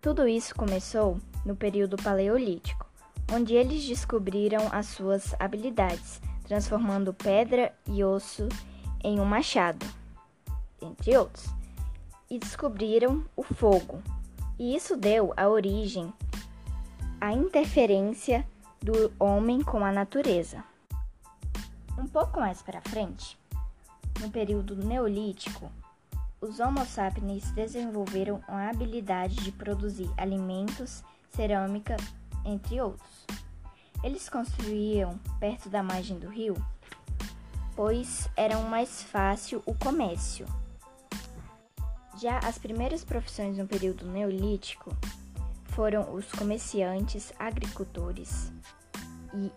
Tudo isso começou no período paleolítico, onde eles descobriram as suas habilidades, transformando pedra e osso em um machado, entre outros, e descobriram o fogo. E isso deu a origem à interferência do homem com a natureza. Um pouco mais para frente, no período neolítico, os Homo sapiens desenvolveram a habilidade de produzir alimentos, cerâmica, entre outros. Eles construíam perto da margem do rio, pois era mais fácil o comércio. Já as primeiras profissões no período neolítico foram os comerciantes, agricultores e,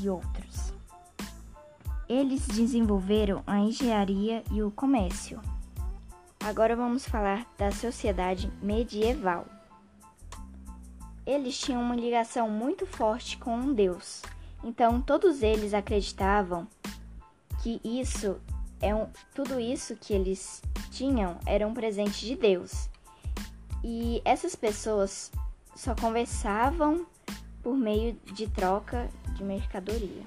e outros. Eles desenvolveram a engenharia e o comércio. Agora vamos falar da sociedade medieval. Eles tinham uma ligação muito forte com um Deus, então todos eles acreditavam que isso é um, tudo isso que eles tinham era um presente de Deus. E essas pessoas só conversavam por meio de troca de mercadoria.